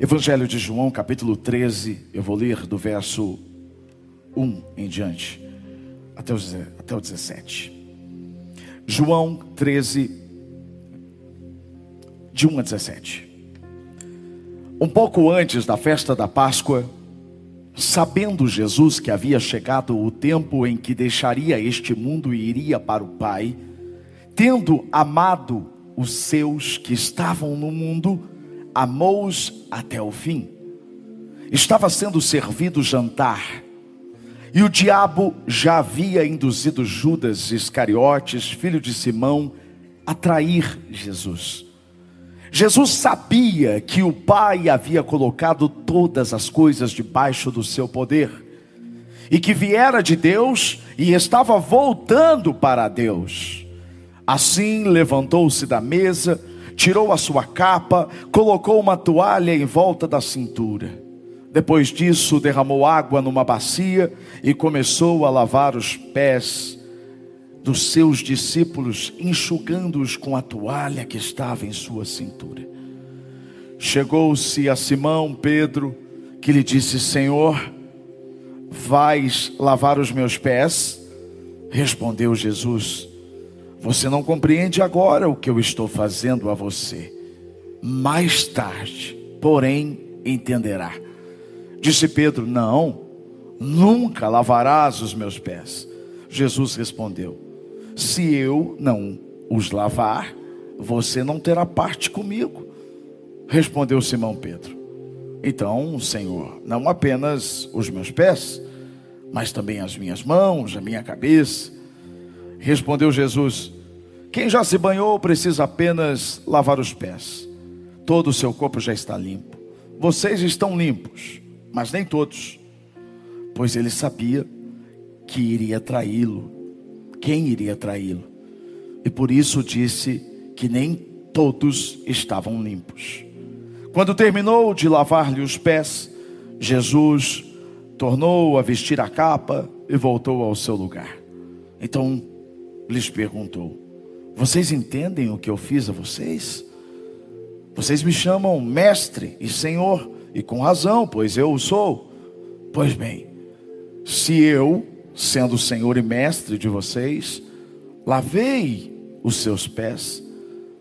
Evangelho de João, capítulo 13, eu vou ler do verso 1 em diante, até o, até o 17. João 13, de 1 a 17. Um pouco antes da festa da Páscoa, sabendo Jesus que havia chegado o tempo em que deixaria este mundo e iria para o Pai, tendo amado os seus que estavam no mundo, amou-os até o fim. Estava sendo servido jantar, e o diabo já havia induzido Judas Iscariotes, filho de Simão, a trair Jesus. Jesus sabia que o Pai havia colocado todas as coisas debaixo do seu poder, e que viera de Deus e estava voltando para Deus. Assim levantou-se da mesa, tirou a sua capa, colocou uma toalha em volta da cintura. Depois disso, derramou água numa bacia e começou a lavar os pés dos seus discípulos, enxugando-os com a toalha que estava em sua cintura. Chegou-se a Simão Pedro, que lhe disse: Senhor, vais lavar os meus pés? Respondeu Jesus: você não compreende agora o que eu estou fazendo a você. Mais tarde, porém, entenderá. Disse Pedro: Não, nunca lavarás os meus pés. Jesus respondeu: Se eu não os lavar, você não terá parte comigo. Respondeu Simão Pedro: Então, Senhor, não apenas os meus pés, mas também as minhas mãos, a minha cabeça. Respondeu Jesus: Quem já se banhou precisa apenas lavar os pés. Todo o seu corpo já está limpo. Vocês estão limpos, mas nem todos. Pois ele sabia que iria traí-lo. Quem iria traí-lo? E por isso disse que nem todos estavam limpos. Quando terminou de lavar-lhe os pés, Jesus tornou a vestir a capa e voltou ao seu lugar. Então lhes perguntou: Vocês entendem o que eu fiz a vocês? Vocês me chamam mestre e senhor, e com razão, pois eu o sou. Pois bem, se eu, sendo senhor e mestre de vocês, lavei os seus pés,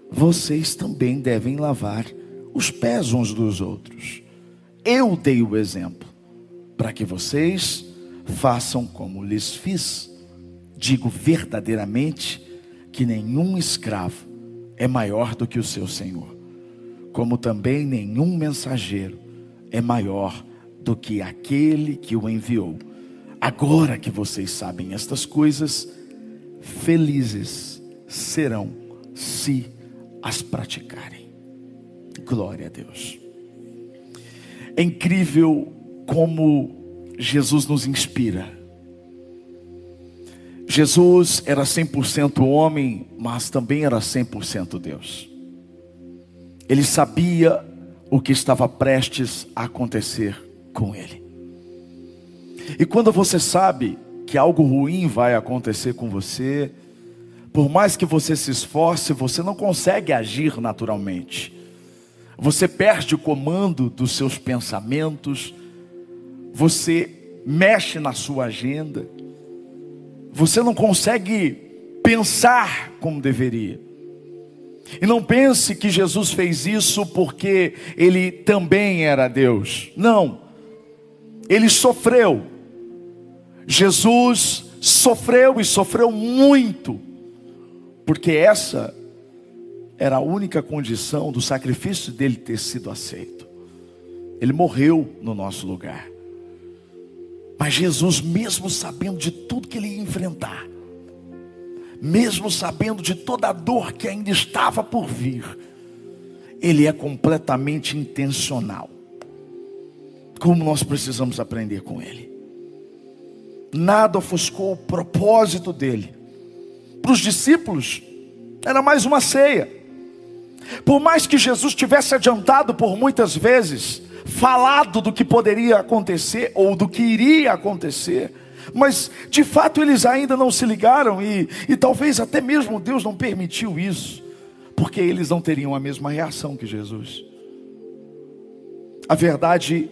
vocês também devem lavar os pés uns dos outros. Eu dei o exemplo, para que vocês façam como lhes fiz. Digo verdadeiramente que nenhum escravo é maior do que o seu senhor, como também nenhum mensageiro é maior do que aquele que o enviou. Agora que vocês sabem estas coisas, felizes serão se as praticarem. Glória a Deus. É incrível como Jesus nos inspira Jesus era 100% homem, mas também era 100% Deus. Ele sabia o que estava prestes a acontecer com ele. E quando você sabe que algo ruim vai acontecer com você, por mais que você se esforce, você não consegue agir naturalmente. Você perde o comando dos seus pensamentos, você mexe na sua agenda você não consegue pensar como deveria. E não pense que Jesus fez isso porque ele também era Deus. Não. Ele sofreu. Jesus sofreu e sofreu muito. Porque essa era a única condição do sacrifício dele ter sido aceito. Ele morreu no nosso lugar. Mas Jesus, mesmo sabendo de tudo que ele ia enfrentar, mesmo sabendo de toda a dor que ainda estava por vir, ele é completamente intencional. Como nós precisamos aprender com ele. Nada ofuscou o propósito dele. Para os discípulos, era mais uma ceia. Por mais que Jesus tivesse adiantado por muitas vezes, falado do que poderia acontecer ou do que iria acontecer, mas de fato eles ainda não se ligaram e, e talvez até mesmo Deus não permitiu isso, porque eles não teriam a mesma reação que Jesus. A verdade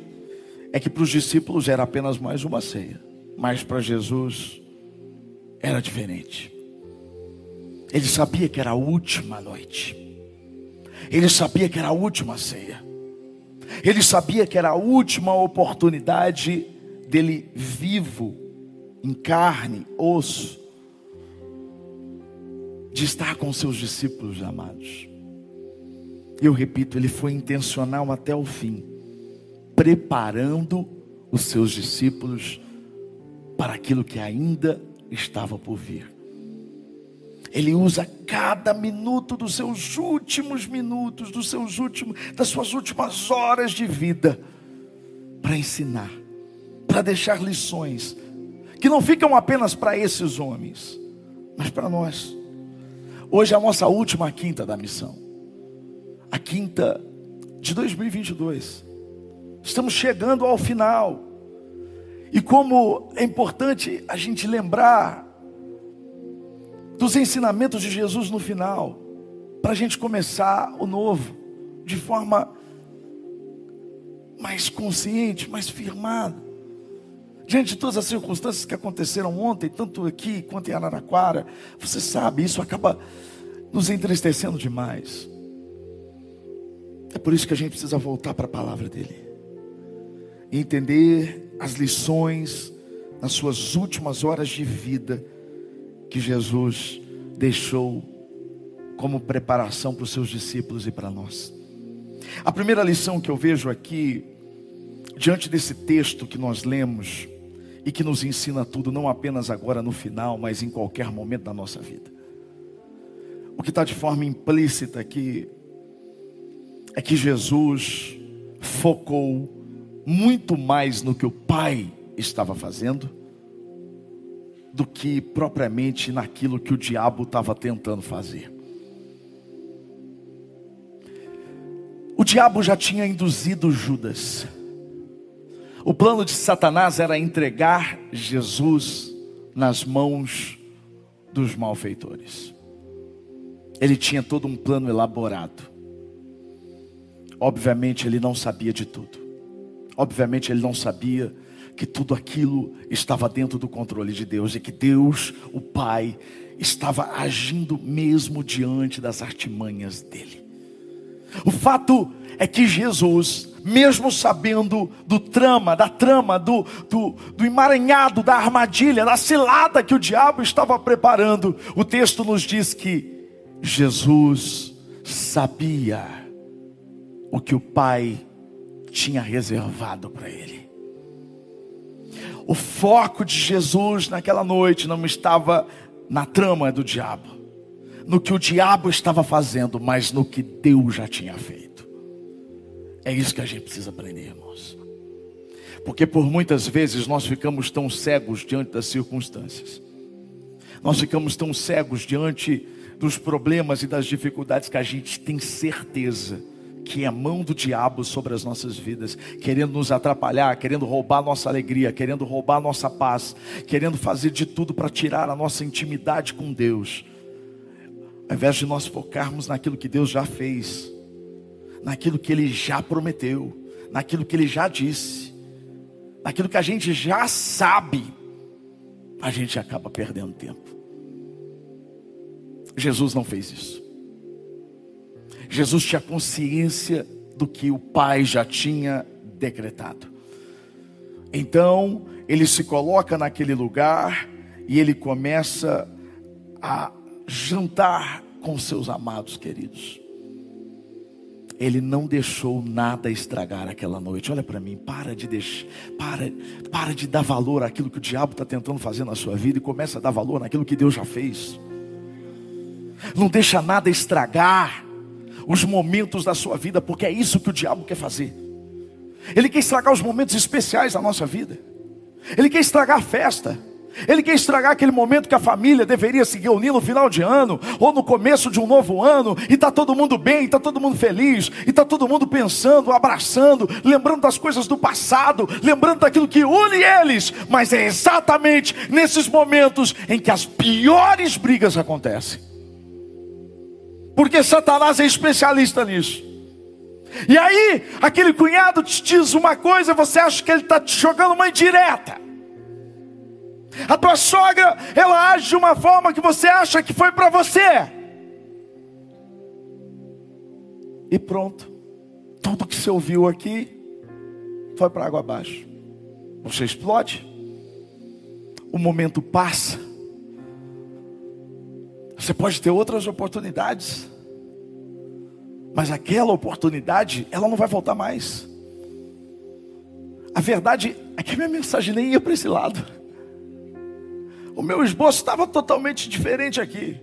é que para os discípulos era apenas mais uma ceia, mas para Jesus era diferente. Ele sabia que era a última noite. Ele sabia que era a última ceia. Ele sabia que era a última oportunidade dele vivo, em carne, osso, de estar com seus discípulos amados. Eu repito, ele foi intencional até o fim, preparando os seus discípulos para aquilo que ainda estava por vir. Ele usa cada minuto dos seus últimos minutos, dos seus últimos, das suas últimas horas de vida para ensinar, para deixar lições que não ficam apenas para esses homens, mas para nós. Hoje é a nossa última quinta da missão. A quinta de 2022. Estamos chegando ao final. E como é importante a gente lembrar dos ensinamentos de Jesus no final, para a gente começar o novo de forma mais consciente, mais firmada. Diante de todas as circunstâncias que aconteceram ontem, tanto aqui quanto em Araraquara, você sabe, isso acaba nos entristecendo demais. É por isso que a gente precisa voltar para a palavra dele e entender as lições nas suas últimas horas de vida que Jesus deixou como preparação para os seus discípulos e para nós. A primeira lição que eu vejo aqui, diante desse texto que nós lemos, e que nos ensina tudo, não apenas agora no final, mas em qualquer momento da nossa vida. O que está de forma implícita aqui é que Jesus focou muito mais no que o Pai estava fazendo do que propriamente naquilo que o diabo estava tentando fazer. O diabo já tinha induzido Judas. O plano de Satanás era entregar Jesus nas mãos dos malfeitores. Ele tinha todo um plano elaborado. Obviamente ele não sabia de tudo. Obviamente ele não sabia que tudo aquilo estava dentro do controle de Deus e que Deus, o Pai, estava agindo mesmo diante das artimanhas dele. O fato é que Jesus, mesmo sabendo do trama, da trama, do, do, do emaranhado, da armadilha, da cilada que o diabo estava preparando, o texto nos diz que Jesus sabia o que o Pai tinha reservado para ele. O foco de Jesus naquela noite não estava na trama do diabo, no que o diabo estava fazendo, mas no que Deus já tinha feito. É isso que a gente precisa aprender, irmãos. Porque por muitas vezes nós ficamos tão cegos diante das circunstâncias. Nós ficamos tão cegos diante dos problemas e das dificuldades que a gente tem certeza que é mão do diabo sobre as nossas vidas, querendo nos atrapalhar, querendo roubar nossa alegria, querendo roubar nossa paz, querendo fazer de tudo para tirar a nossa intimidade com Deus. Ao invés de nós focarmos naquilo que Deus já fez, naquilo que Ele já prometeu, naquilo que Ele já disse, naquilo que a gente já sabe, a gente acaba perdendo tempo. Jesus não fez isso. Jesus tinha consciência do que o Pai já tinha decretado. Então, ele se coloca naquele lugar e ele começa a jantar com seus amados queridos. Ele não deixou nada estragar aquela noite. Olha para mim, para de deixar, para, para de dar valor àquilo que o diabo está tentando fazer na sua vida e começa a dar valor naquilo que Deus já fez. Não deixa nada estragar os momentos da sua vida, porque é isso que o diabo quer fazer. Ele quer estragar os momentos especiais da nossa vida. Ele quer estragar a festa. Ele quer estragar aquele momento que a família deveria se reunir no final de ano ou no começo de um novo ano e está todo mundo bem, está todo mundo feliz, e está todo mundo pensando, abraçando, lembrando das coisas do passado, lembrando daquilo que une eles. Mas é exatamente nesses momentos em que as piores brigas acontecem. Porque Satanás é especialista nisso. E aí, aquele cunhado te diz uma coisa, você acha que ele está te jogando uma indireta. A tua sogra, ela age de uma forma que você acha que foi para você. E pronto. Tudo que você ouviu aqui foi para água abaixo. Você explode. O momento passa. Você pode ter outras oportunidades. Mas aquela oportunidade, ela não vai voltar mais. A verdade é que a minha mensagem nem ia para esse lado. O meu esboço estava totalmente diferente aqui.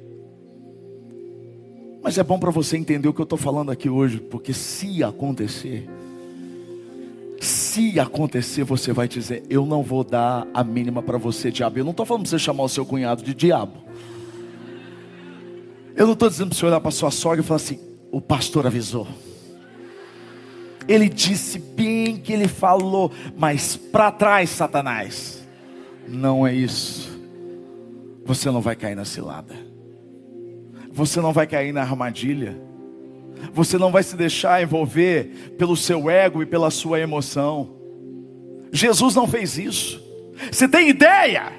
Mas é bom para você entender o que eu estou falando aqui hoje, porque se acontecer, se acontecer, você vai dizer: Eu não vou dar a mínima para você, diabo. Eu não estou falando para você chamar o seu cunhado de diabo. Eu não estou dizendo para você olhar para sua sogra e falar assim: O pastor avisou. Ele disse bem que ele falou, mas para trás, Satanás. Não é isso. Você não vai cair na cilada. Você não vai cair na armadilha. Você não vai se deixar envolver pelo seu ego e pela sua emoção. Jesus não fez isso. Você tem ideia?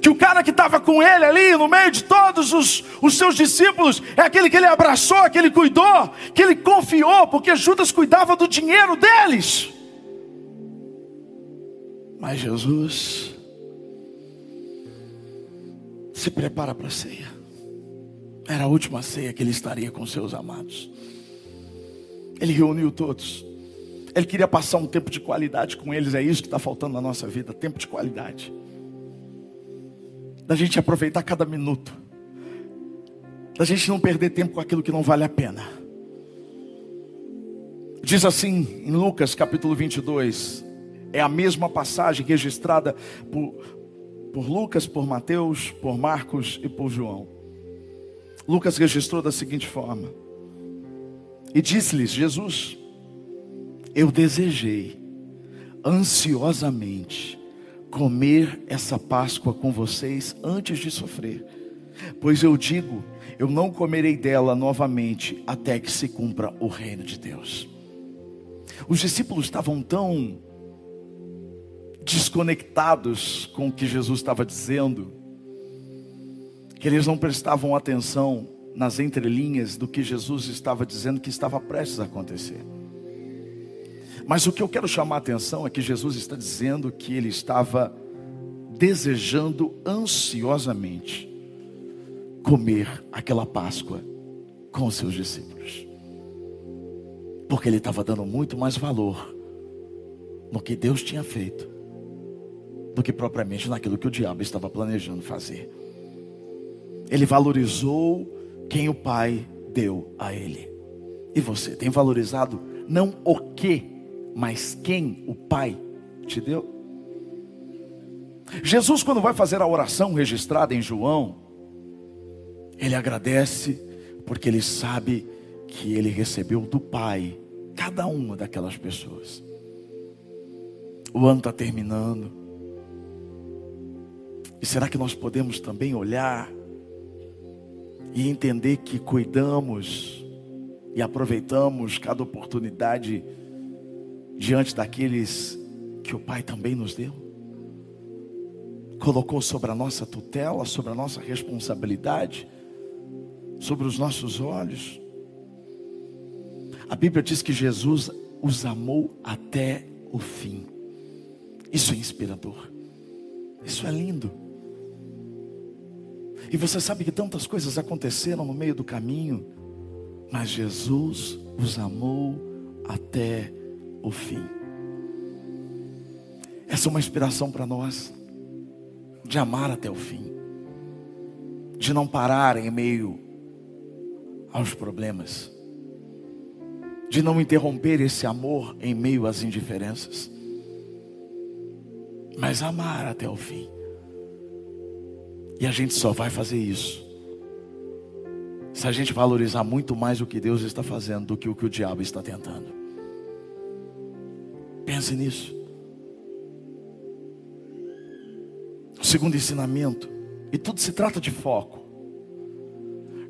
Que o cara que estava com ele ali, no meio de todos os, os seus discípulos, é aquele que ele abraçou, que ele cuidou, que ele confiou, porque Judas cuidava do dinheiro deles. Mas Jesus se prepara para a ceia. Era a última ceia que ele estaria com seus amados. Ele reuniu todos. Ele queria passar um tempo de qualidade com eles. É isso que está faltando na nossa vida: tempo de qualidade. Da gente aproveitar cada minuto. Da gente não perder tempo com aquilo que não vale a pena. Diz assim em Lucas capítulo 22. É a mesma passagem registrada por, por Lucas, por Mateus, por Marcos e por João. Lucas registrou da seguinte forma: E disse-lhes Jesus: Eu desejei ansiosamente comer essa Páscoa com vocês antes de sofrer, pois eu digo, eu não comerei dela novamente até que se cumpra o reino de Deus. Os discípulos estavam tão desconectados com o que Jesus estava dizendo, que eles não prestavam atenção nas entrelinhas do que Jesus estava dizendo que estava prestes a acontecer. Mas o que eu quero chamar a atenção é que Jesus está dizendo que ele estava desejando ansiosamente comer aquela Páscoa com os seus discípulos. Porque ele estava dando muito mais valor no que Deus tinha feito do que propriamente naquilo que o diabo estava planejando fazer. Ele valorizou quem o Pai deu a ele. E você tem valorizado não o que, mas quem o Pai te deu? Jesus, quando vai fazer a oração registrada em João, ele agradece porque ele sabe que ele recebeu do Pai cada uma daquelas pessoas. O ano está terminando. E será que nós podemos também olhar e entender que cuidamos e aproveitamos cada oportunidade diante daqueles que o Pai também nos deu? Colocou sobre a nossa tutela, sobre a nossa responsabilidade, sobre os nossos olhos. A Bíblia diz que Jesus os amou até o fim. Isso é inspirador. Isso é lindo. E você sabe que tantas coisas aconteceram no meio do caminho, mas Jesus os amou até o fim. Essa é uma inspiração para nós, de amar até o fim, de não parar em meio aos problemas, de não interromper esse amor em meio às indiferenças, mas amar até o fim. E a gente só vai fazer isso se a gente valorizar muito mais o que Deus está fazendo do que o que o diabo está tentando. Pense nisso. O segundo ensinamento, e tudo se trata de foco.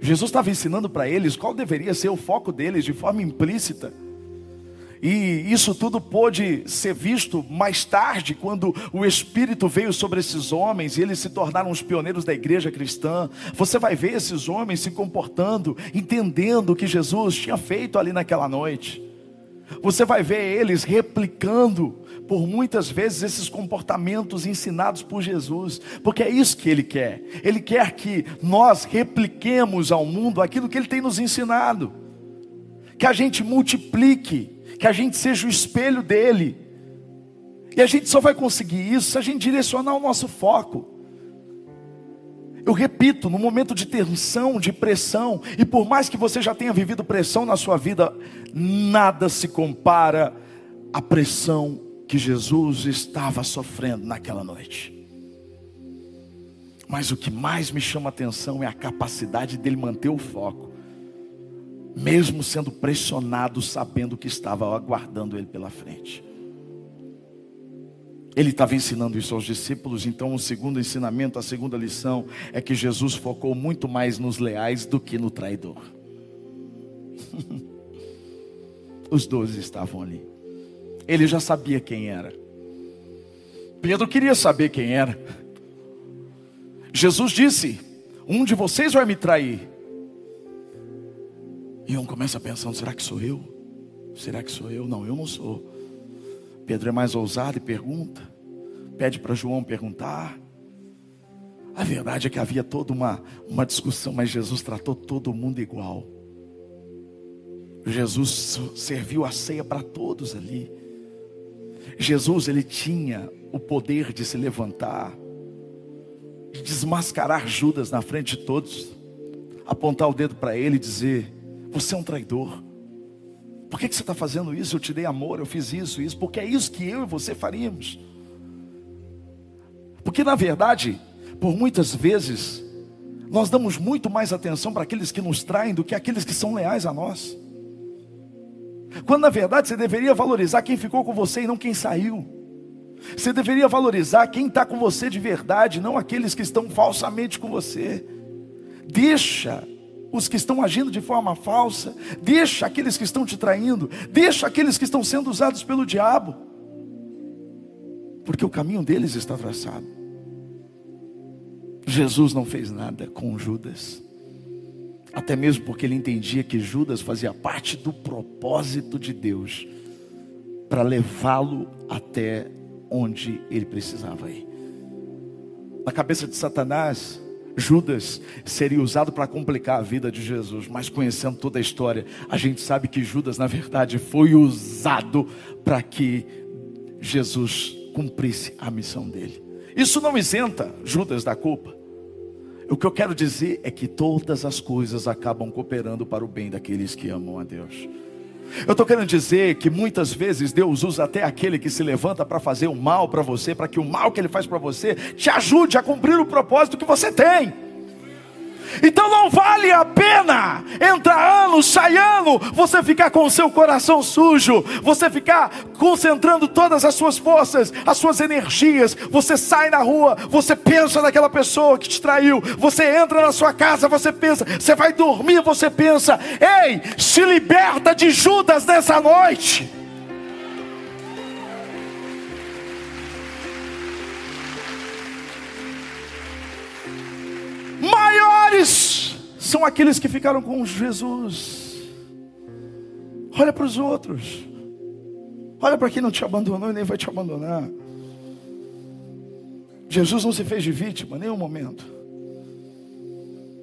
Jesus estava ensinando para eles qual deveria ser o foco deles de forma implícita. E isso tudo pôde ser visto mais tarde, quando o Espírito veio sobre esses homens e eles se tornaram os pioneiros da igreja cristã. Você vai ver esses homens se comportando, entendendo o que Jesus tinha feito ali naquela noite. Você vai ver eles replicando por muitas vezes esses comportamentos ensinados por Jesus, porque é isso que ele quer. Ele quer que nós repliquemos ao mundo aquilo que ele tem nos ensinado, que a gente multiplique que a gente seja o espelho dele. E a gente só vai conseguir isso se a gente direcionar o nosso foco. Eu repito, no momento de tensão, de pressão, e por mais que você já tenha vivido pressão na sua vida, nada se compara à pressão que Jesus estava sofrendo naquela noite. Mas o que mais me chama atenção é a capacidade dele manter o foco mesmo sendo pressionado, sabendo que estava aguardando ele pela frente. Ele estava ensinando isso aos discípulos, então o segundo ensinamento, a segunda lição é que Jesus focou muito mais nos leais do que no traidor. Os doze estavam ali. Ele já sabia quem era. Pedro queria saber quem era. Jesus disse: Um de vocês vai me trair. E um começa pensando: será que sou eu? Será que sou eu? Não, eu não sou. Pedro é mais ousado e pergunta. Pede para João perguntar. A verdade é que havia toda uma, uma discussão, mas Jesus tratou todo mundo igual. Jesus serviu a ceia para todos ali. Jesus, ele tinha o poder de se levantar, de desmascarar Judas na frente de todos, apontar o dedo para ele e dizer: você é um traidor. Por que, que você está fazendo isso? Eu te dei amor, eu fiz isso, isso, porque é isso que eu e você faríamos. Porque na verdade, por muitas vezes, nós damos muito mais atenção para aqueles que nos traem do que aqueles que são leais a nós. Quando na verdade você deveria valorizar quem ficou com você e não quem saiu. Você deveria valorizar quem está com você de verdade, não aqueles que estão falsamente com você. Deixa os que estão agindo de forma falsa, deixa aqueles que estão te traindo, deixa aqueles que estão sendo usados pelo diabo, porque o caminho deles está traçado. Jesus não fez nada com Judas, até mesmo porque ele entendia que Judas fazia parte do propósito de Deus para levá-lo até onde ele precisava ir. Na cabeça de Satanás, Judas seria usado para complicar a vida de Jesus, mas conhecendo toda a história, a gente sabe que Judas, na verdade, foi usado para que Jesus cumprisse a missão dele. Isso não isenta Judas da culpa. O que eu quero dizer é que todas as coisas acabam cooperando para o bem daqueles que amam a Deus. Eu estou querendo dizer que muitas vezes Deus usa até aquele que se levanta para fazer o mal para você, para que o mal que ele faz para você te ajude a cumprir o propósito que você tem. Então não vale a pena entrar ano, sai ano, você ficar com o seu coração sujo, você ficar concentrando todas as suas forças, as suas energias. Você sai na rua, você pensa naquela pessoa que te traiu, você entra na sua casa, você pensa, você vai dormir, você pensa, ei, se liberta de Judas nessa noite. São aqueles que ficaram com Jesus. Olha para os outros. Olha para quem não te abandonou e nem vai te abandonar. Jesus não se fez de vítima em nenhum momento.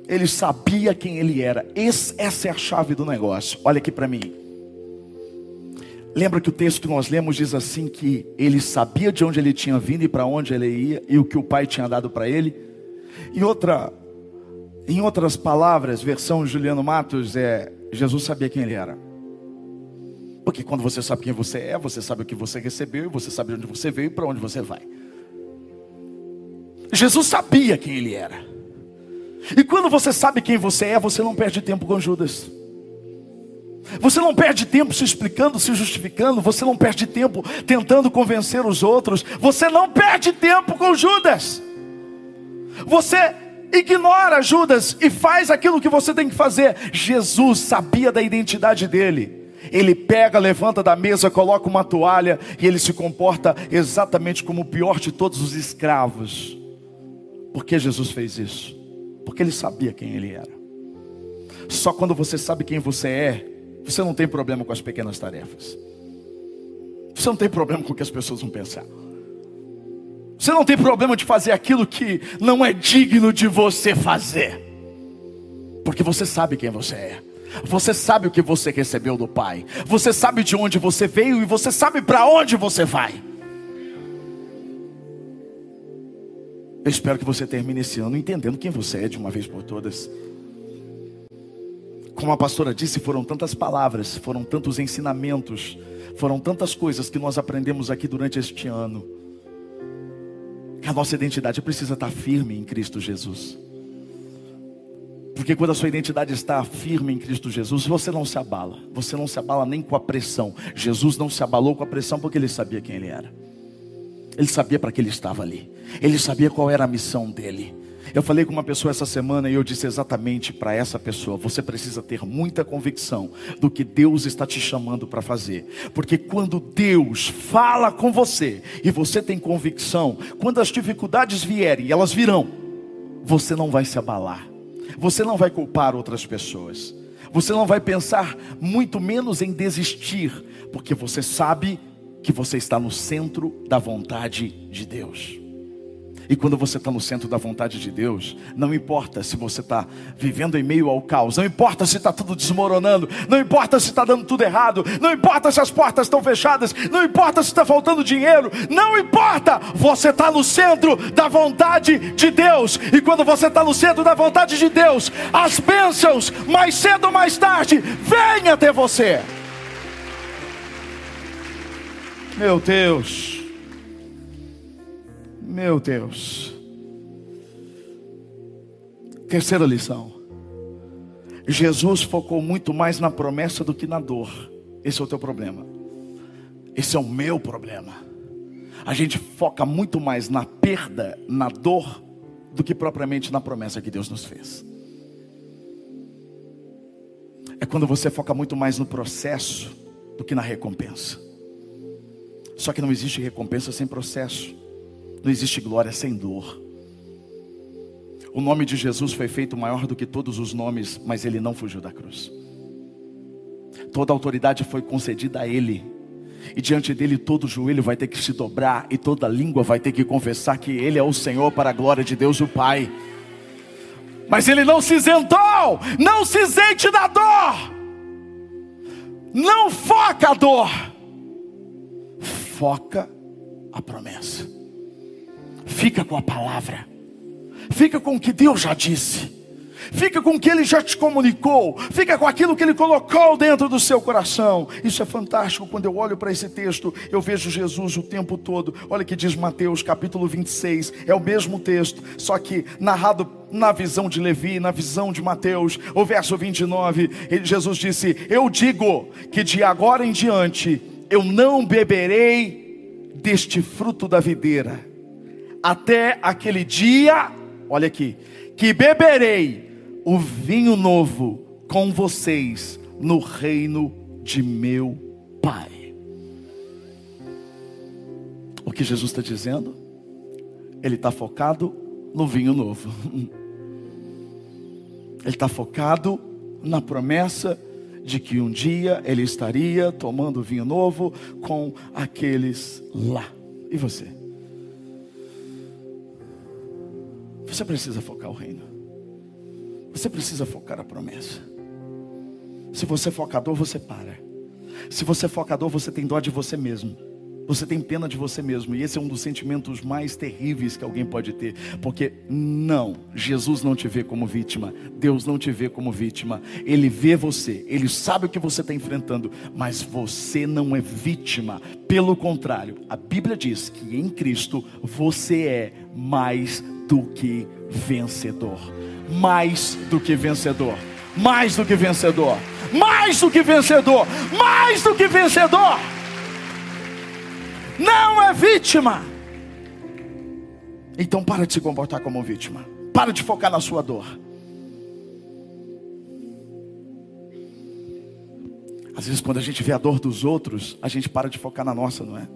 Ele sabia quem ele era. Esse, essa é a chave do negócio. Olha aqui para mim. Lembra que o texto que nós lemos diz assim que ele sabia de onde ele tinha vindo e para onde ele ia e o que o pai tinha dado para ele. E outra em outras palavras, versão Juliano Matos é Jesus sabia quem ele era. Porque quando você sabe quem você é, você sabe o que você recebeu, você sabe de onde você veio e para onde você vai. Jesus sabia quem ele era. E quando você sabe quem você é, você não perde tempo com Judas. Você não perde tempo se explicando, se justificando, você não perde tempo tentando convencer os outros, você não perde tempo com Judas. Você ignora Judas e faz aquilo que você tem que fazer. Jesus sabia da identidade dele. Ele pega, levanta da mesa, coloca uma toalha e ele se comporta exatamente como o pior de todos os escravos. Por que Jesus fez isso? Porque ele sabia quem ele era. Só quando você sabe quem você é, você não tem problema com as pequenas tarefas. Você não tem problema com o que as pessoas vão pensar. Você não tem problema de fazer aquilo que não é digno de você fazer. Porque você sabe quem você é. Você sabe o que você recebeu do Pai. Você sabe de onde você veio e você sabe para onde você vai. Eu espero que você termine esse ano entendendo quem você é de uma vez por todas. Como a pastora disse, foram tantas palavras, foram tantos ensinamentos, foram tantas coisas que nós aprendemos aqui durante este ano. A nossa identidade precisa estar firme em Cristo Jesus. Porque quando a sua identidade está firme em Cristo Jesus, você não se abala. Você não se abala nem com a pressão. Jesus não se abalou com a pressão porque ele sabia quem ele era. Ele sabia para que ele estava ali. Ele sabia qual era a missão dele. Eu falei com uma pessoa essa semana e eu disse exatamente para essa pessoa: você precisa ter muita convicção do que Deus está te chamando para fazer, porque quando Deus fala com você e você tem convicção, quando as dificuldades vierem, elas virão, você não vai se abalar, você não vai culpar outras pessoas. Você não vai pensar muito menos em desistir, porque você sabe que você está no centro da vontade de Deus. E quando você está no centro da vontade de Deus, não importa se você está vivendo em meio ao caos, não importa se está tudo desmoronando, não importa se está dando tudo errado, não importa se as portas estão fechadas, não importa se está faltando dinheiro, não importa, você está no centro da vontade de Deus. E quando você está no centro da vontade de Deus, as bênçãos, mais cedo ou mais tarde, vêm até você. Meu Deus. Meu Deus. Terceira lição. Jesus focou muito mais na promessa do que na dor. Esse é o teu problema. Esse é o meu problema. A gente foca muito mais na perda, na dor, do que propriamente na promessa que Deus nos fez. É quando você foca muito mais no processo do que na recompensa. Só que não existe recompensa sem processo. Não existe glória sem dor. O nome de Jesus foi feito maior do que todos os nomes, mas ele não fugiu da cruz. Toda autoridade foi concedida a ele. E diante dele todo joelho vai ter que se dobrar e toda língua vai ter que confessar que ele é o Senhor para a glória de Deus o Pai. Mas ele não se isentou, não se isente da dor. Não foca a dor. Foca a promessa. Fica com a palavra. Fica com o que Deus já disse. Fica com o que Ele já te comunicou. Fica com aquilo que Ele colocou dentro do seu coração. Isso é fantástico. Quando eu olho para esse texto, eu vejo Jesus o tempo todo. Olha que diz Mateus capítulo 26. É o mesmo texto, só que narrado na visão de Levi, na visão de Mateus. O verso 29, Jesus disse: Eu digo que de agora em diante eu não beberei deste fruto da videira até aquele dia, olha aqui, que beberei o vinho novo com vocês no reino de meu Pai. O que Jesus está dizendo? Ele está focado no vinho novo. Ele está focado na promessa de que um dia ele estaria tomando vinho novo com aqueles lá. E você? Você precisa focar o reino. Você precisa focar a promessa. Se você é focador, você para. Se você é focador, você tem dó de você mesmo. Você tem pena de você mesmo. E esse é um dos sentimentos mais terríveis que alguém pode ter. Porque não, Jesus não te vê como vítima. Deus não te vê como vítima. Ele vê você. Ele sabe o que você está enfrentando. Mas você não é vítima. Pelo contrário, a Bíblia diz que em Cristo você é mais do que vencedor. Mais do que vencedor. Mais do que vencedor. Mais do que vencedor. Mais do que vencedor. Não é vítima. Então para de se comportar como vítima. Para de focar na sua dor. Às vezes, quando a gente vê a dor dos outros, a gente para de focar na nossa, não é?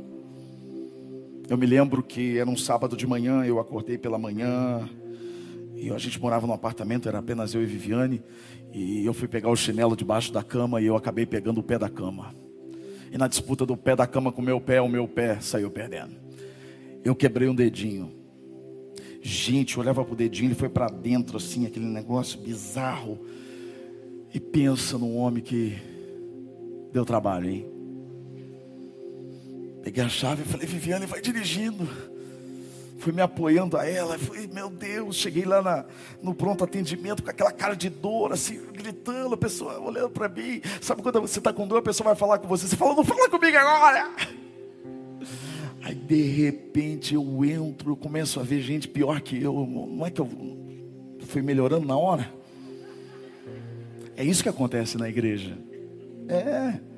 Eu me lembro que era um sábado de manhã, eu acordei pela manhã, e a gente morava num apartamento, era apenas eu e Viviane, e eu fui pegar o chinelo debaixo da cama e eu acabei pegando o pé da cama. E na disputa do pé da cama com o meu pé, o meu pé saiu perdendo. Eu quebrei um dedinho. Gente, eu olhava pro dedinho, ele foi para dentro assim, aquele negócio bizarro. E pensa num homem que deu trabalho, hein? Peguei a chave e falei, Viviane, vai dirigindo. Fui me apoiando a ela, fui, meu Deus, cheguei lá na, no pronto atendimento com aquela cara de dor, assim, gritando, a pessoa olhando para mim. Sabe quando você está com dor, a pessoa vai falar com você, você fala, não fala comigo agora. Aí de repente eu entro, eu começo a ver gente pior que eu. Não é que eu fui melhorando na hora? É isso que acontece na igreja. É.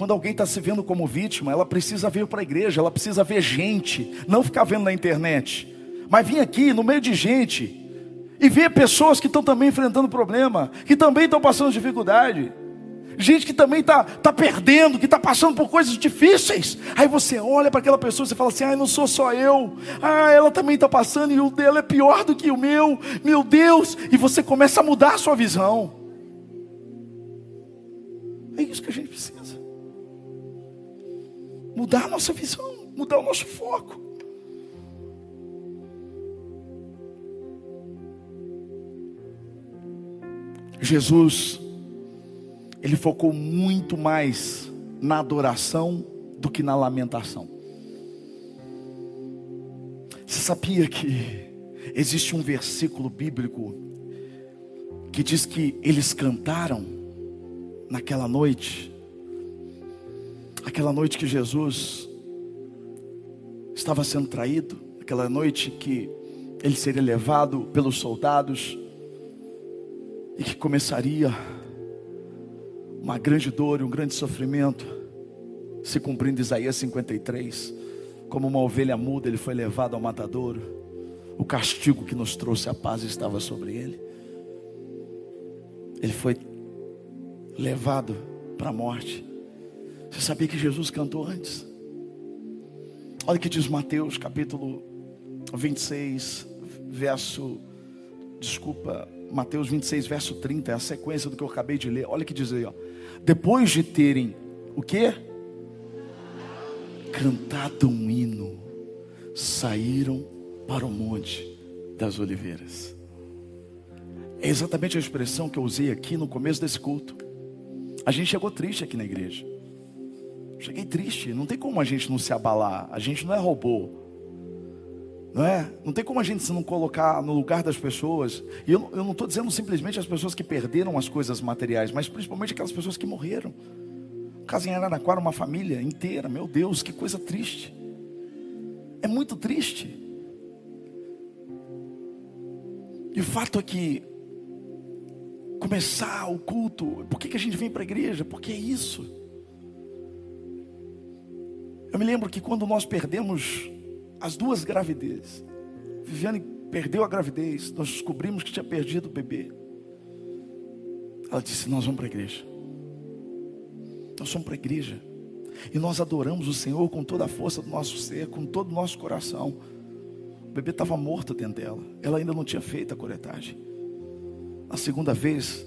Quando alguém está se vendo como vítima, ela precisa vir para a igreja, ela precisa ver gente, não ficar vendo na internet, mas vir aqui no meio de gente e ver pessoas que estão também enfrentando problema, que também estão passando dificuldade, gente que também está tá perdendo, que está passando por coisas difíceis. Aí você olha para aquela pessoa e fala assim: ah, não sou só eu, ah, ela também está passando e o dela é pior do que o meu, meu Deus, e você começa a mudar a sua visão. É isso que a gente precisa. Mudar a nossa visão, mudar o nosso foco. Jesus, ele focou muito mais na adoração do que na lamentação. Você sabia que existe um versículo bíblico que diz que eles cantaram naquela noite, aquela noite que Jesus estava sendo traído, aquela noite que ele seria levado pelos soldados e que começaria uma grande dor e um grande sofrimento, se cumprindo Isaías 53, como uma ovelha muda, ele foi levado ao matadouro. O castigo que nos trouxe a paz estava sobre ele. Ele foi levado para a morte. Você sabia que Jesus cantou antes? Olha o que diz Mateus capítulo 26, verso. Desculpa, Mateus 26, verso 30, é a sequência do que eu acabei de ler. Olha o que diz aí, ó. Depois de terem o que? Cantado um hino, saíram para o monte das oliveiras. É exatamente a expressão que eu usei aqui no começo desse culto. A gente chegou triste aqui na igreja. Cheguei triste. Não tem como a gente não se abalar. A gente não é robô. Não é? Não tem como a gente se não colocar no lugar das pessoas. E eu, eu não estou dizendo simplesmente as pessoas que perderam as coisas materiais, mas principalmente aquelas pessoas que morreram. Caso em Araraquara, uma família inteira. Meu Deus, que coisa triste. É muito triste. E o fato é que começar o culto. Por que, que a gente vem para a igreja? Porque é isso. Eu me lembro que quando nós perdemos as duas gravidezes, Viviane perdeu a gravidez, nós descobrimos que tinha perdido o bebê. Ela disse: Nós vamos para a igreja. Nós vamos para a igreja. E nós adoramos o Senhor com toda a força do nosso ser, com todo o nosso coração. O bebê estava morto dentro dela. Ela ainda não tinha feito a coletagem. A segunda vez,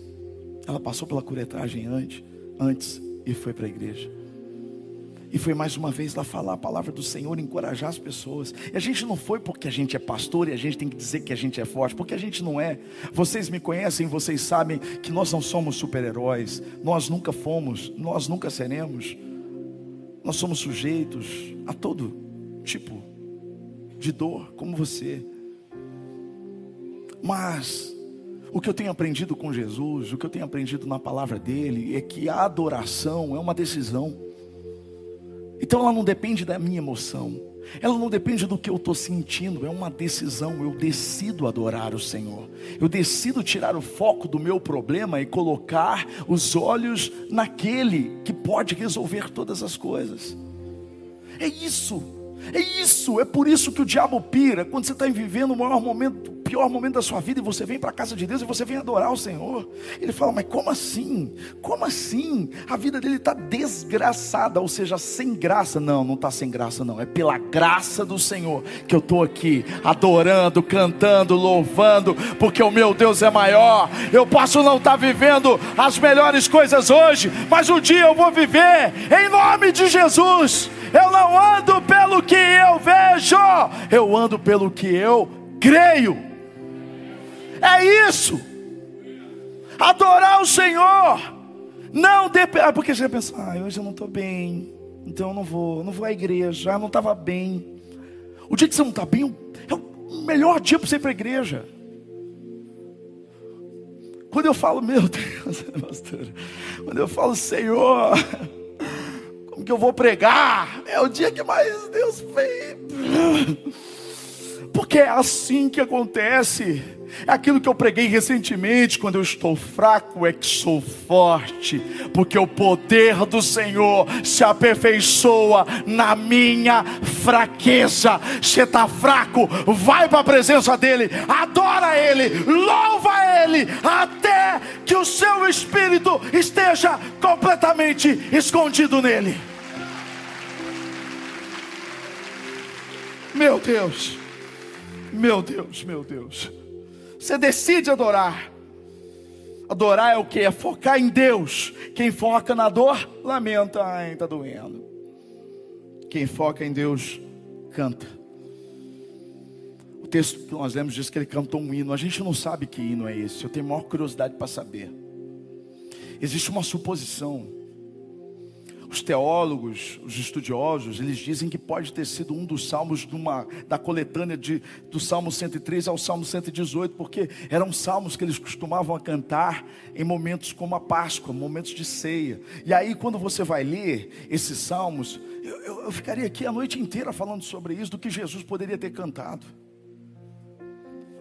ela passou pela curetagem antes, antes e foi para a igreja. E foi mais uma vez lá falar a palavra do Senhor, encorajar as pessoas. E a gente não foi porque a gente é pastor e a gente tem que dizer que a gente é forte, porque a gente não é. Vocês me conhecem, vocês sabem que nós não somos super-heróis, nós nunca fomos, nós nunca seremos. Nós somos sujeitos a todo tipo de dor, como você. Mas o que eu tenho aprendido com Jesus, o que eu tenho aprendido na palavra dele, é que a adoração é uma decisão. Então ela não depende da minha emoção, ela não depende do que eu estou sentindo, é uma decisão. Eu decido adorar o Senhor, eu decido tirar o foco do meu problema e colocar os olhos naquele que pode resolver todas as coisas. É isso. É isso, é por isso que o diabo pira. Quando você está vivendo o maior momento, pior momento da sua vida, e você vem para a casa de Deus e você vem adorar o Senhor. Ele fala, mas como assim? Como assim? A vida dele está desgraçada, ou seja, sem graça. Não, não está sem graça, não. É pela graça do Senhor que eu estou aqui, adorando, cantando, louvando, porque o meu Deus é maior. Eu posso não estar tá vivendo as melhores coisas hoje, mas um dia eu vou viver em nome de Jesus. Eu não ando pelo que eu vejo, eu ando pelo que eu creio. É isso. Adorar o Senhor. Não depende. Ah, porque você pensa, ah, hoje eu não estou bem. Então eu não vou, não vou à igreja, ah, não estava bem. O dia que você não está bem é o melhor dia para você ir para a igreja. Quando eu falo, meu Deus, pastor, quando eu falo, Senhor, como que eu vou pregar? É o dia que mais Deus vem. Porque é assim que acontece. É aquilo que eu preguei recentemente, quando eu estou fraco é que sou forte, porque o poder do Senhor se aperfeiçoa na minha fraqueza. Você está fraco, vai para a presença dEle, adora Ele, louva Ele, até que o seu espírito esteja completamente escondido nele. Meu Deus, meu Deus, meu Deus. Você decide adorar. Adorar é o que? É focar em Deus. Quem foca na dor, lamenta, ai, está doendo. Quem foca em Deus, canta. O texto que nós lemos diz que ele cantou um hino. A gente não sabe que hino é esse. Eu tenho maior curiosidade para saber. Existe uma suposição os teólogos, os estudiosos, eles dizem que pode ter sido um dos salmos uma, da coletânea de, do Salmo 103 ao Salmo 118, porque eram salmos que eles costumavam cantar em momentos como a Páscoa, momentos de ceia. E aí, quando você vai ler esses salmos, eu, eu, eu ficaria aqui a noite inteira falando sobre isso, do que Jesus poderia ter cantado.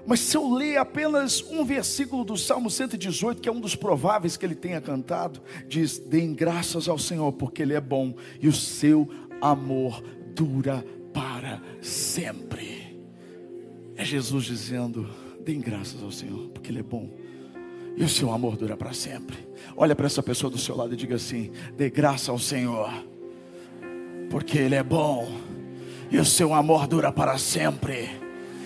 Mas se eu ler apenas um versículo do Salmo 118, que é um dos prováveis que ele tenha cantado, diz: Deem graças ao Senhor, porque Ele é bom e o seu amor dura para sempre. É Jesus dizendo: Deem graças ao Senhor, porque Ele é bom e o seu amor dura para sempre. Olha para essa pessoa do seu lado e diga assim: Dê graça ao Senhor, porque Ele é bom e o seu amor dura para sempre.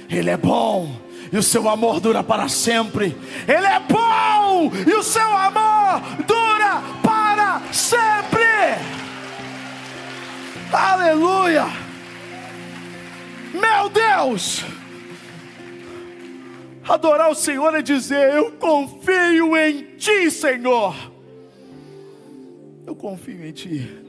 Ele é bom e o seu amor dura para sempre. Ele é bom e o seu amor dura para sempre. Aleluia! Meu Deus! Adorar o Senhor é dizer: Eu confio em Ti, Senhor. Eu confio em Ti.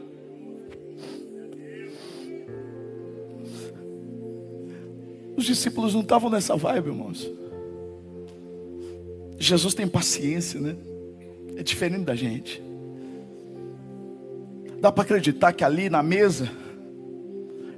Os discípulos não estavam nessa vibe, irmãos. Jesus tem paciência, né? É diferente da gente. Dá para acreditar que ali na mesa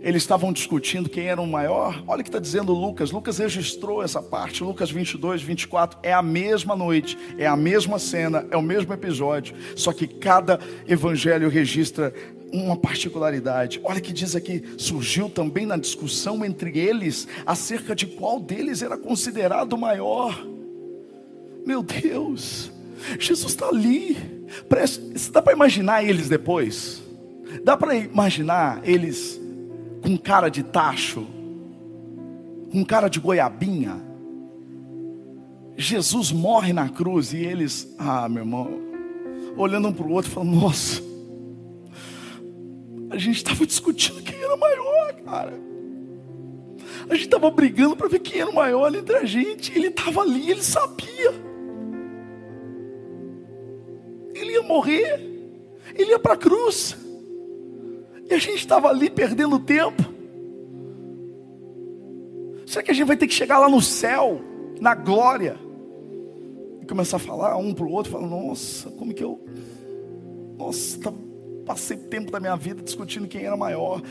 eles estavam discutindo quem era o maior. Olha o que está dizendo Lucas. Lucas registrou essa parte. Lucas 22, 24. É a mesma noite, é a mesma cena, é o mesmo episódio. Só que cada evangelho registra uma particularidade. Olha que diz aqui: surgiu também na discussão entre eles acerca de qual deles era considerado maior. Meu Deus, Jesus está ali. Dá para imaginar eles depois? Dá para imaginar eles com cara de tacho, com cara de goiabinha? Jesus morre na cruz e eles, ah, meu irmão, olhando um para o outro, falando: Nossa, a gente estava discutindo quem era maior, cara. A gente estava brigando para ver quem era o maior entre a gente. Ele estava ali, ele sabia. Ele ia morrer. Ele ia para a cruz. E a gente estava ali perdendo tempo. Será que a gente vai ter que chegar lá no céu, na glória, e começar a falar um para o outro, falando, nossa, como que eu. Nossa, tá passei tempo da minha vida discutindo quem era maior.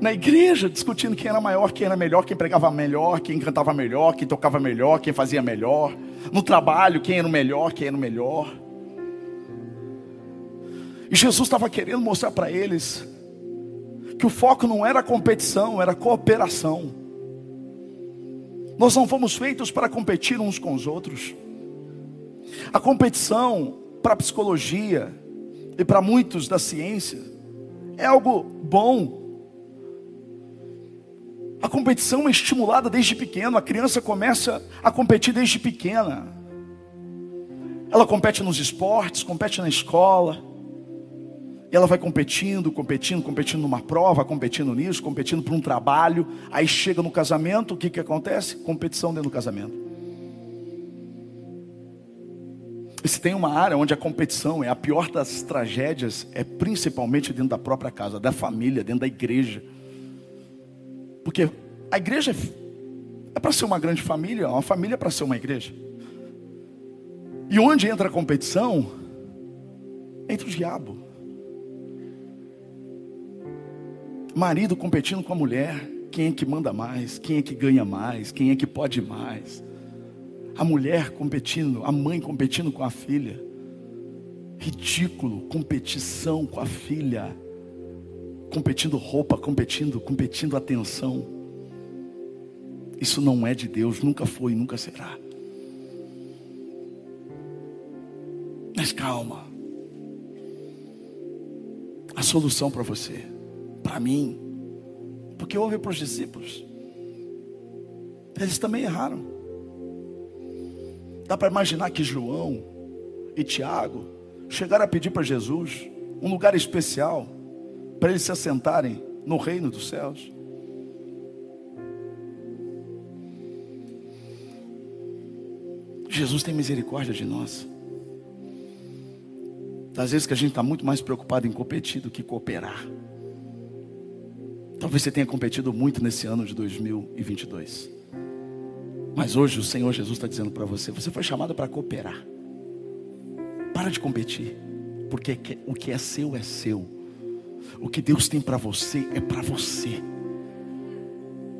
Na igreja, discutindo quem era maior, quem era melhor, quem pregava melhor, quem cantava melhor, quem tocava melhor, quem fazia melhor. No trabalho, quem era o melhor, quem era o melhor. E Jesus estava querendo mostrar para eles que o foco não era competição, era cooperação. Nós não fomos feitos para competir uns com os outros. A competição para a psicologia e para muitos da ciência é algo bom. A competição é estimulada desde pequeno, a criança começa a competir desde pequena. Ela compete nos esportes, compete na escola. E ela vai competindo, competindo, competindo numa prova, competindo nisso, competindo por um trabalho. Aí chega no casamento, o que, que acontece? Competição dentro do casamento. Se tem uma área onde a competição é a pior das tragédias, é principalmente dentro da própria casa, da família, dentro da igreja. Porque a igreja é, é para ser uma grande família, uma família é para ser uma igreja. E onde entra a competição? Entra o diabo. Marido competindo com a mulher, quem é que manda mais, quem é que ganha mais, quem é que pode mais. A mulher competindo, a mãe competindo com a filha. Ridículo, competição com a filha. Competindo roupa, competindo, competindo atenção. Isso não é de Deus, nunca foi, nunca será. Mas calma. A solução para você para mim, porque houve para os discípulos. Eles também erraram. Dá para imaginar que João e Tiago chegaram a pedir para Jesus um lugar especial para eles se assentarem no reino dos céus. Jesus tem misericórdia de nós. Às vezes que a gente está muito mais preocupado em competir do que cooperar. Talvez você tenha competido muito nesse ano de 2022. Mas hoje o Senhor Jesus está dizendo para você: você foi chamado para cooperar. Para de competir, porque o que é seu é seu. O que Deus tem para você é para você.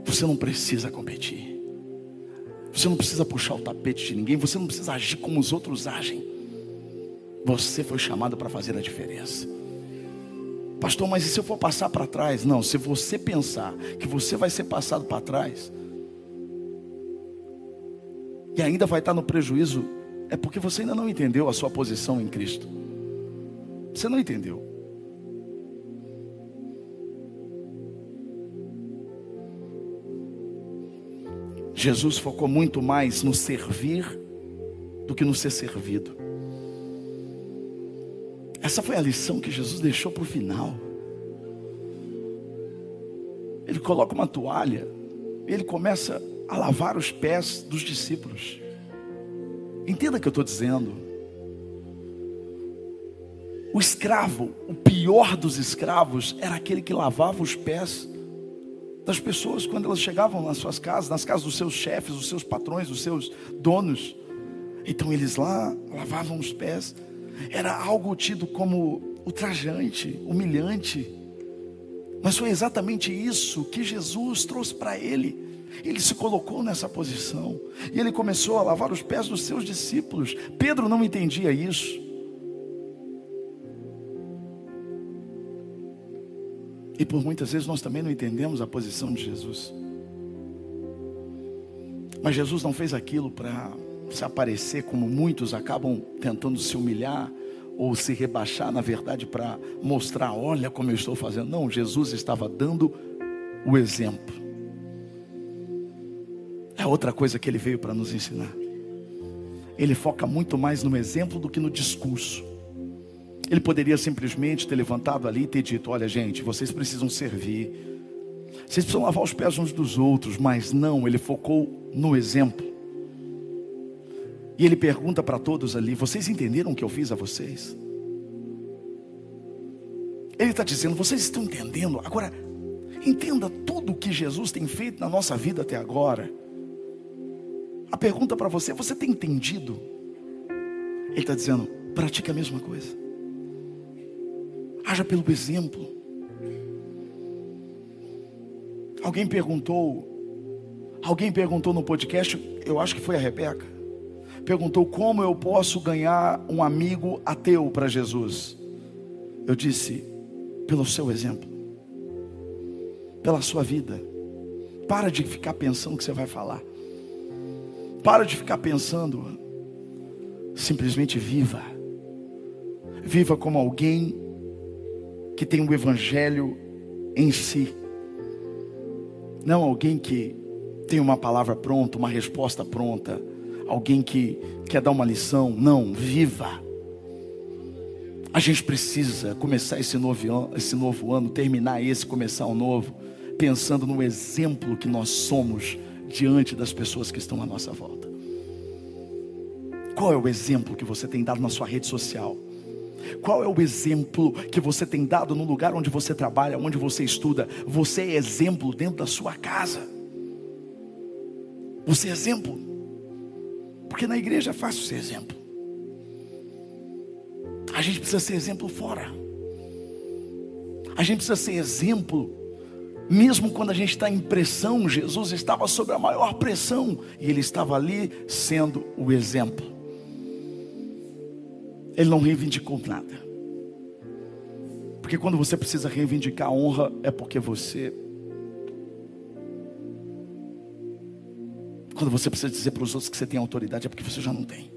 Você não precisa competir. Você não precisa puxar o tapete de ninguém. Você não precisa agir como os outros agem. Você foi chamado para fazer a diferença. Pastor, mas e se eu for passar para trás? Não, se você pensar que você vai ser passado para trás e ainda vai estar no prejuízo, é porque você ainda não entendeu a sua posição em Cristo. Você não entendeu. Jesus focou muito mais no servir do que no ser servido. Essa foi a lição que Jesus deixou para o final. Ele coloca uma toalha, ele começa a lavar os pés dos discípulos. Entenda o que eu estou dizendo. O escravo, o pior dos escravos, era aquele que lavava os pés das pessoas quando elas chegavam nas suas casas, nas casas dos seus chefes, dos seus patrões, dos seus donos. Então eles lá lavavam os pés era algo tido como ultrajante, humilhante. Mas foi exatamente isso que Jesus trouxe para ele. Ele se colocou nessa posição e ele começou a lavar os pés dos seus discípulos. Pedro não entendia isso. E por muitas vezes nós também não entendemos a posição de Jesus. Mas Jesus não fez aquilo para se aparecer como muitos acabam tentando se humilhar ou se rebaixar, na verdade, para mostrar, olha como eu estou fazendo. Não, Jesus estava dando o exemplo. É outra coisa que ele veio para nos ensinar. Ele foca muito mais no exemplo do que no discurso. Ele poderia simplesmente ter levantado ali e ter dito: Olha, gente, vocês precisam servir, vocês precisam lavar os pés uns dos outros, mas não, ele focou no exemplo. E ele pergunta para todos ali: Vocês entenderam o que eu fiz a vocês? Ele está dizendo: Vocês estão entendendo? Agora, entenda tudo o que Jesus tem feito na nossa vida até agora. A pergunta para você: Você tem entendido? Ele está dizendo: Pratique a mesma coisa. Haja pelo exemplo. Alguém perguntou, alguém perguntou no podcast, eu acho que foi a Rebeca perguntou como eu posso ganhar um amigo ateu para Jesus. Eu disse, pelo seu exemplo. pela sua vida. Para de ficar pensando que você vai falar. Para de ficar pensando. Simplesmente viva. Viva como alguém que tem o Evangelho em si. Não alguém que tem uma palavra pronta, uma resposta pronta. Alguém que quer dar uma lição. Não, viva. A gente precisa começar esse novo, ano, esse novo ano, terminar esse, começar o um novo, pensando no exemplo que nós somos diante das pessoas que estão à nossa volta. Qual é o exemplo que você tem dado na sua rede social? Qual é o exemplo que você tem dado no lugar onde você trabalha, onde você estuda? Você é exemplo dentro da sua casa. Você é exemplo. Porque na igreja é fácil ser exemplo. A gente precisa ser exemplo fora. A gente precisa ser exemplo. Mesmo quando a gente está em pressão, Jesus estava sob a maior pressão e ele estava ali sendo o exemplo. Ele não reivindicou nada. Porque quando você precisa reivindicar a honra, é porque você. Quando você precisa dizer para os outros que você tem autoridade, é porque você já não tem.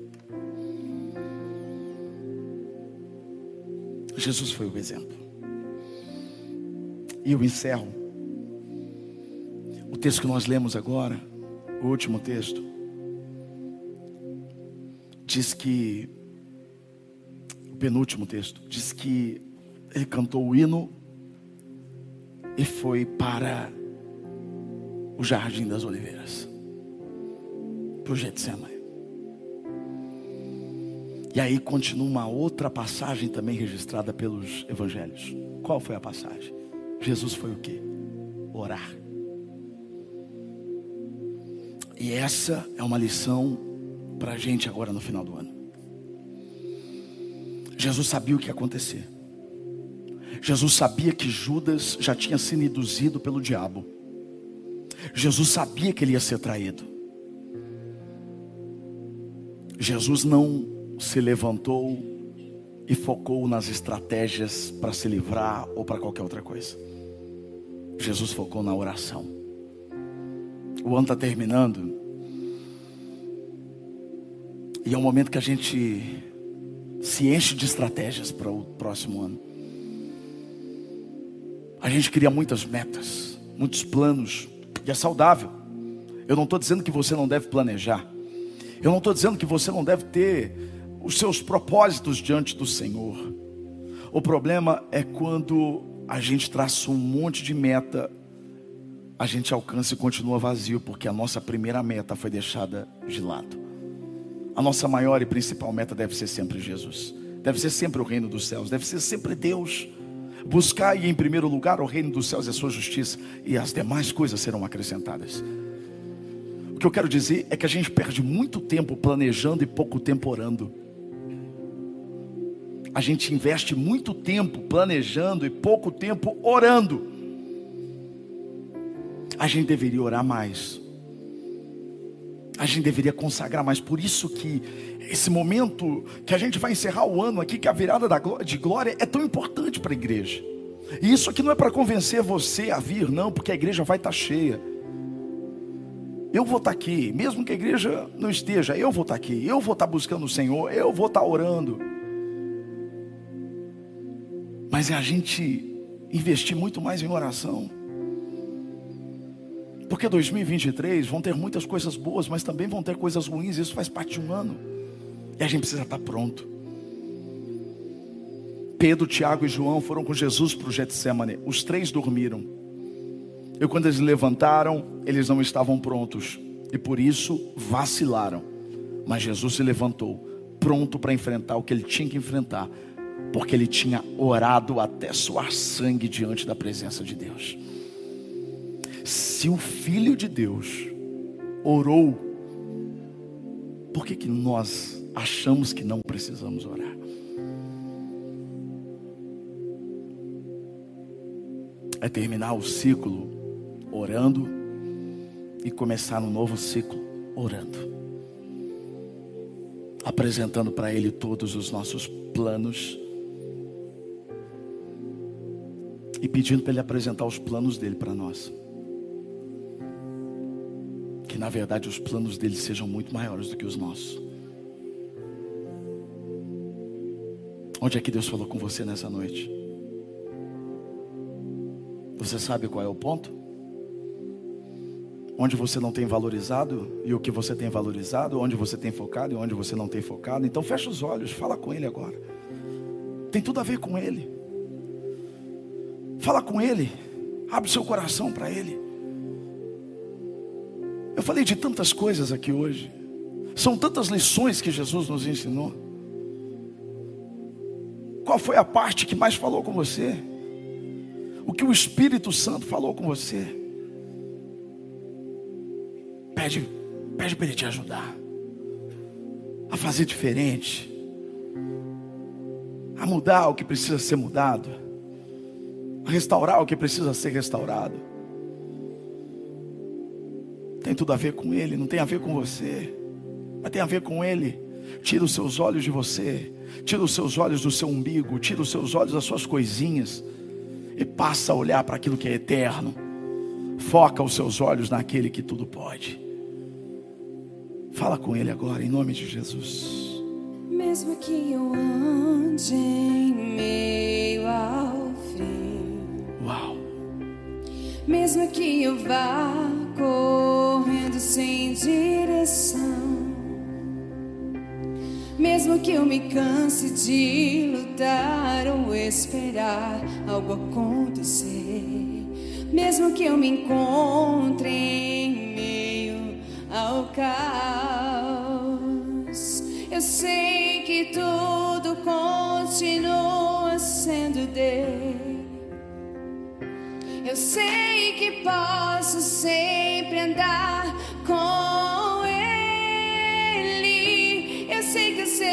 Jesus foi o exemplo. E eu encerro. O texto que nós lemos agora, o último texto, diz que, o penúltimo texto, diz que ele cantou o hino e foi para o Jardim das Oliveiras, para o Getsemane. E aí continua uma outra passagem também registrada pelos evangelhos. Qual foi a passagem? Jesus foi o que? Orar. E essa é uma lição para a gente agora no final do ano. Jesus sabia o que ia acontecer. Jesus sabia que Judas já tinha sido induzido pelo diabo. Jesus sabia que ele ia ser traído. Jesus não se levantou e focou nas estratégias para se livrar ou para qualquer outra coisa. Jesus focou na oração. O ano está terminando. E é um momento que a gente se enche de estratégias para o próximo ano. A gente cria muitas metas, muitos planos, e é saudável. Eu não estou dizendo que você não deve planejar. Eu não estou dizendo que você não deve ter os seus propósitos diante do Senhor. O problema é quando a gente traça um monte de meta, a gente alcança e continua vazio, porque a nossa primeira meta foi deixada de lado. A nossa maior e principal meta deve ser sempre Jesus, deve ser sempre o reino dos céus, deve ser sempre Deus. Buscar em primeiro lugar o reino dos céus e a sua justiça, e as demais coisas serão acrescentadas. O que eu quero dizer é que a gente perde muito tempo planejando e pouco tempo orando a gente investe muito tempo planejando e pouco tempo orando. A gente deveria orar mais. A gente deveria consagrar mais. Por isso que esse momento que a gente vai encerrar o ano aqui, que a virada de glória é tão importante para a igreja. E isso aqui não é para convencer você a vir, não, porque a igreja vai estar tá cheia. Eu vou estar tá aqui, mesmo que a igreja não esteja, eu vou estar tá aqui, eu vou estar buscando o Senhor, eu vou estar orando mas é a gente investir muito mais em oração. Porque 2023 vão ter muitas coisas boas, mas também vão ter coisas ruins, isso faz parte de um ano. E a gente precisa estar pronto. Pedro, Tiago e João foram com Jesus para o Getsemane. Os três dormiram. E quando eles levantaram, eles não estavam prontos. E por isso vacilaram. Mas Jesus se levantou, pronto para enfrentar o que ele tinha que enfrentar porque ele tinha orado até suar sangue diante da presença de Deus. Se o Filho de Deus orou, por que, que nós achamos que não precisamos orar? É terminar o ciclo orando e começar um novo ciclo orando, apresentando para Ele todos os nossos planos e pedindo para Ele apresentar os planos dele para nós. Na verdade os planos dele sejam muito maiores do que os nossos. Onde é que Deus falou com você nessa noite? Você sabe qual é o ponto? Onde você não tem valorizado e o que você tem valorizado, onde você tem focado e onde você não tem focado. Então fecha os olhos, fala com Ele agora. Tem tudo a ver com Ele. Fala com Ele, abre seu coração para Ele. Eu falei de tantas coisas aqui hoje, são tantas lições que Jesus nos ensinou. Qual foi a parte que mais falou com você? O que o Espírito Santo falou com você? Pede, pede para Ele te ajudar a fazer diferente, a mudar o que precisa ser mudado, a restaurar o que precisa ser restaurado. Tem tudo a ver com Ele, não tem a ver com você, mas tem a ver com Ele. Tira os seus olhos de você, tira os seus olhos do seu umbigo, tira os seus olhos das suas coisinhas e passa a olhar para aquilo que é eterno. Foca os seus olhos naquele que tudo pode. Fala com Ele agora, em nome de Jesus. Mesmo que eu ande em meio ao frio, Uau. mesmo que eu vá correndo sem direção, mesmo que eu me canse de lutar ou esperar algo acontecer, mesmo que eu me encontre em meio ao caos, eu sei que tudo continua sendo Deus. Eu sei que posso sempre andar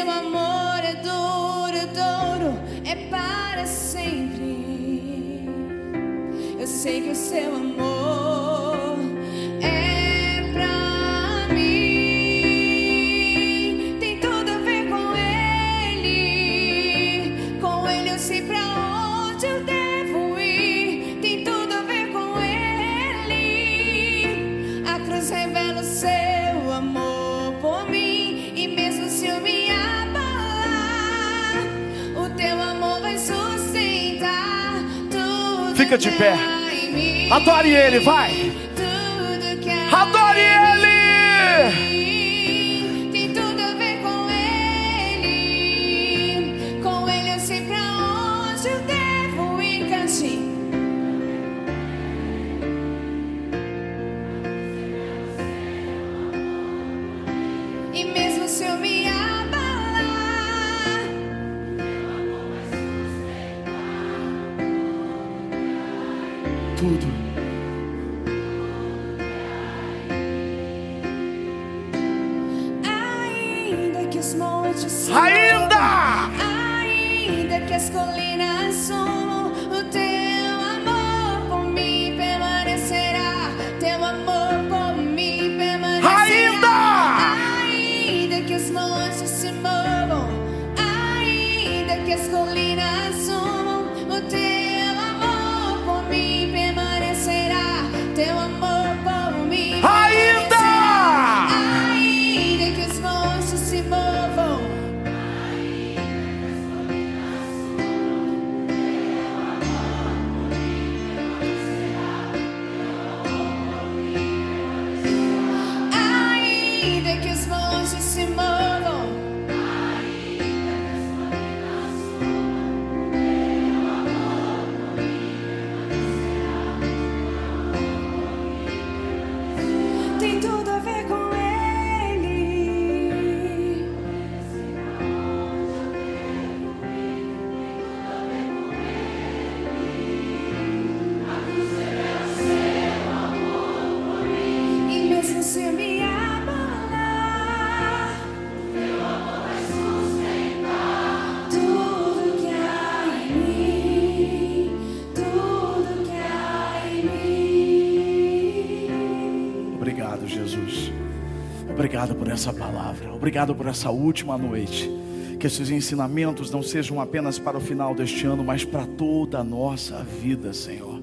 seu amor é duradouro, é para sempre. Eu sei que o seu amor Fica de pé. Adore Ele, vai. Adore Ele. Tudo. ainda que os montes Ainda! Ainda que as colinas Obrigado, Jesus. Obrigado por essa palavra. Obrigado por essa última noite. Que esses ensinamentos não sejam apenas para o final deste ano, mas para toda a nossa vida, Senhor.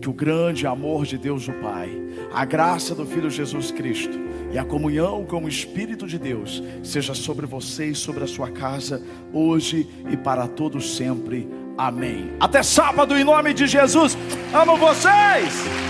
Que o grande amor de Deus, o Pai, a graça do Filho Jesus Cristo e a comunhão com o Espírito de Deus seja sobre você e sobre a sua casa, hoje e para todos sempre. Amém. Até sábado, em nome de Jesus. Amo vocês!